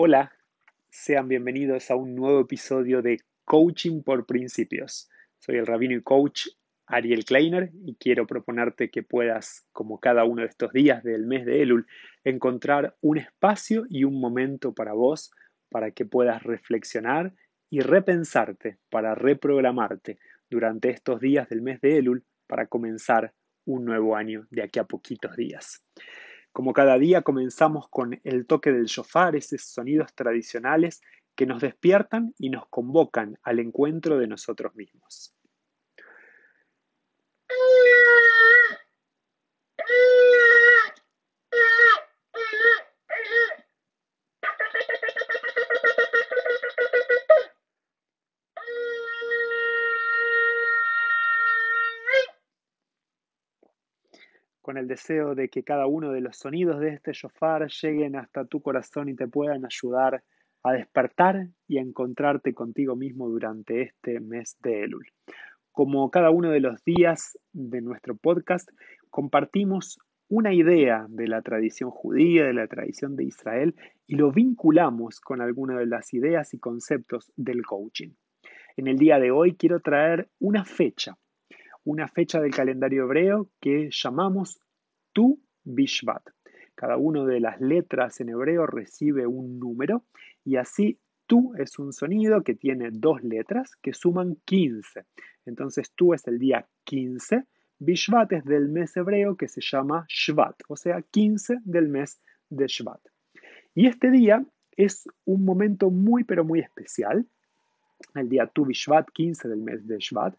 Hola, sean bienvenidos a un nuevo episodio de Coaching por Principios. Soy el rabino y coach Ariel Kleiner y quiero proponerte que puedas, como cada uno de estos días del mes de Elul, encontrar un espacio y un momento para vos para que puedas reflexionar y repensarte, para reprogramarte durante estos días del mes de Elul para comenzar un nuevo año de aquí a poquitos días. Como cada día comenzamos con el toque del shofar, esos sonidos tradicionales que nos despiertan y nos convocan al encuentro de nosotros mismos. Con el deseo de que cada uno de los sonidos de este shofar lleguen hasta tu corazón y te puedan ayudar a despertar y a encontrarte contigo mismo durante este mes de Elul. Como cada uno de los días de nuestro podcast, compartimos una idea de la tradición judía, de la tradición de Israel, y lo vinculamos con algunas de las ideas y conceptos del coaching. En el día de hoy quiero traer una fecha, una fecha del calendario hebreo que llamamos Tu Bishvat. Cada una de las letras en hebreo recibe un número y así Tu es un sonido que tiene dos letras que suman 15. Entonces Tu es el día 15. Bishvat es del mes hebreo que se llama Shvat, o sea, 15 del mes de Shvat. Y este día es un momento muy, pero muy especial, el día Tu Bishvat, 15 del mes de Shvat,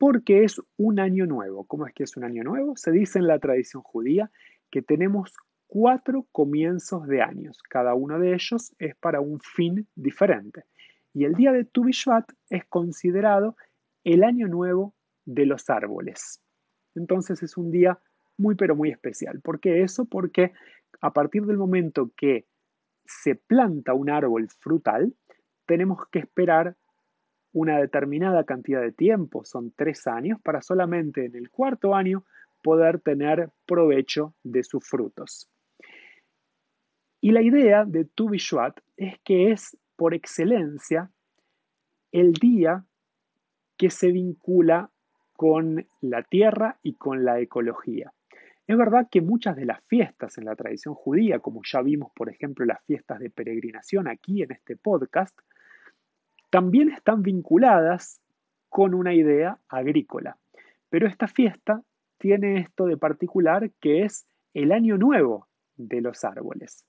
porque es un año nuevo. ¿Cómo es que es un año nuevo? Se dice en la tradición judía que tenemos cuatro comienzos de años. Cada uno de ellos es para un fin diferente. Y el día de Tu Bishvat es considerado el año nuevo de los árboles. Entonces es un día muy pero muy especial. ¿Por qué eso? Porque a partir del momento que se planta un árbol frutal, tenemos que esperar una determinada cantidad de tiempo, son tres años, para solamente en el cuarto año poder tener provecho de sus frutos. Y la idea de Tu Bishvat es que es por excelencia el día que se vincula con la tierra y con la ecología. Es verdad que muchas de las fiestas en la tradición judía, como ya vimos por ejemplo las fiestas de peregrinación aquí en este podcast, también están vinculadas con una idea agrícola. Pero esta fiesta tiene esto de particular que es el año nuevo de los árboles.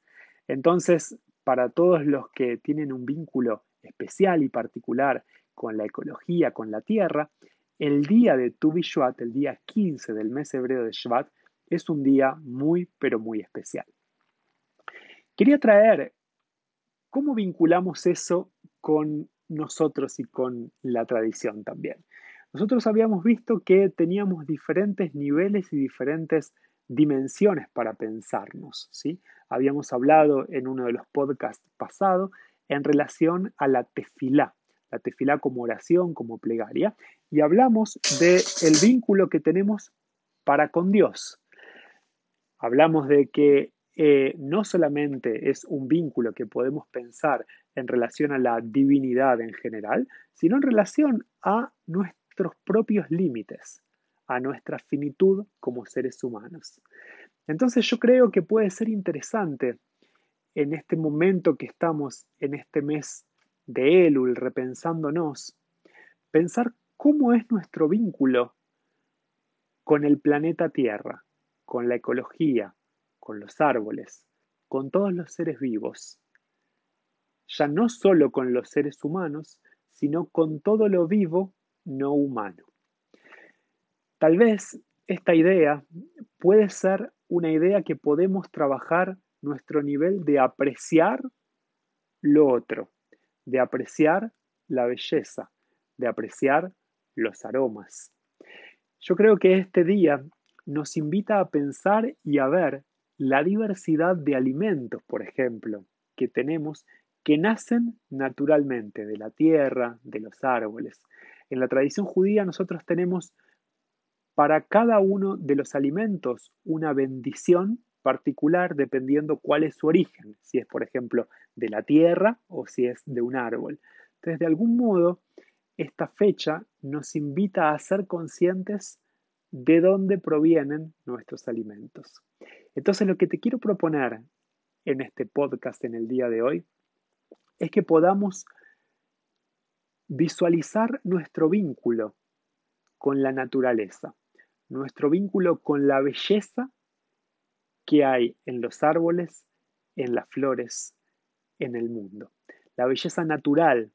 Entonces, para todos los que tienen un vínculo especial y particular con la ecología, con la tierra, el día de Tu Bishvat, el día 15 del mes hebreo de Shvat, es un día muy, pero muy especial. Quería traer cómo vinculamos eso con nosotros y con la tradición también. Nosotros habíamos visto que teníamos diferentes niveles y diferentes dimensiones para pensarnos, ¿sí? Habíamos hablado en uno de los podcasts pasados en relación a la tefilá, la tefilá como oración, como plegaria, y hablamos del el vínculo que tenemos para con Dios. Hablamos de que eh, no solamente es un vínculo que podemos pensar en relación a la divinidad en general, sino en relación a nuestros propios límites, a nuestra finitud como seres humanos. Entonces yo creo que puede ser interesante en este momento que estamos en este mes de Elul, repensándonos, pensar cómo es nuestro vínculo con el planeta Tierra, con la ecología, con los árboles, con todos los seres vivos, ya no solo con los seres humanos, sino con todo lo vivo no humano. Tal vez esta idea puede ser una idea que podemos trabajar nuestro nivel de apreciar lo otro, de apreciar la belleza, de apreciar los aromas. Yo creo que este día nos invita a pensar y a ver la diversidad de alimentos, por ejemplo, que tenemos que nacen naturalmente de la tierra, de los árboles. En la tradición judía nosotros tenemos para cada uno de los alimentos una bendición particular dependiendo cuál es su origen, si es por ejemplo de la tierra o si es de un árbol. Entonces, de algún modo, esta fecha nos invita a ser conscientes de dónde provienen nuestros alimentos. Entonces, lo que te quiero proponer en este podcast en el día de hoy es que podamos visualizar nuestro vínculo con la naturaleza, nuestro vínculo con la belleza que hay en los árboles, en las flores, en el mundo. La belleza natural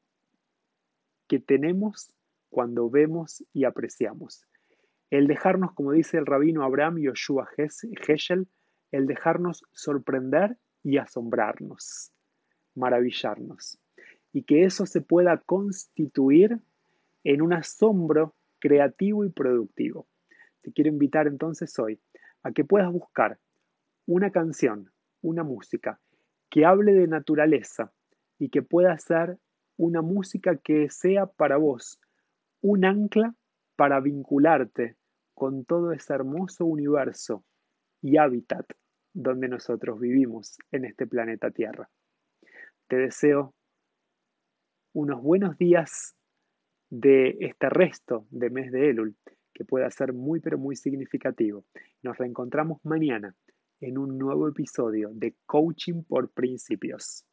que tenemos cuando vemos y apreciamos. El dejarnos, como dice el rabino Abraham Yoshua Heschel, el dejarnos sorprender y asombrarnos, maravillarnos. Y que eso se pueda constituir en un asombro creativo y productivo. Te quiero invitar entonces hoy a que puedas buscar una canción, una música que hable de naturaleza y que pueda ser una música que sea para vos un ancla para vincularte con todo ese hermoso universo y hábitat donde nosotros vivimos en este planeta Tierra. Te deseo unos buenos días de este resto de mes de Elul, que pueda ser muy pero muy significativo. Nos reencontramos mañana en un nuevo episodio de Coaching por Principios.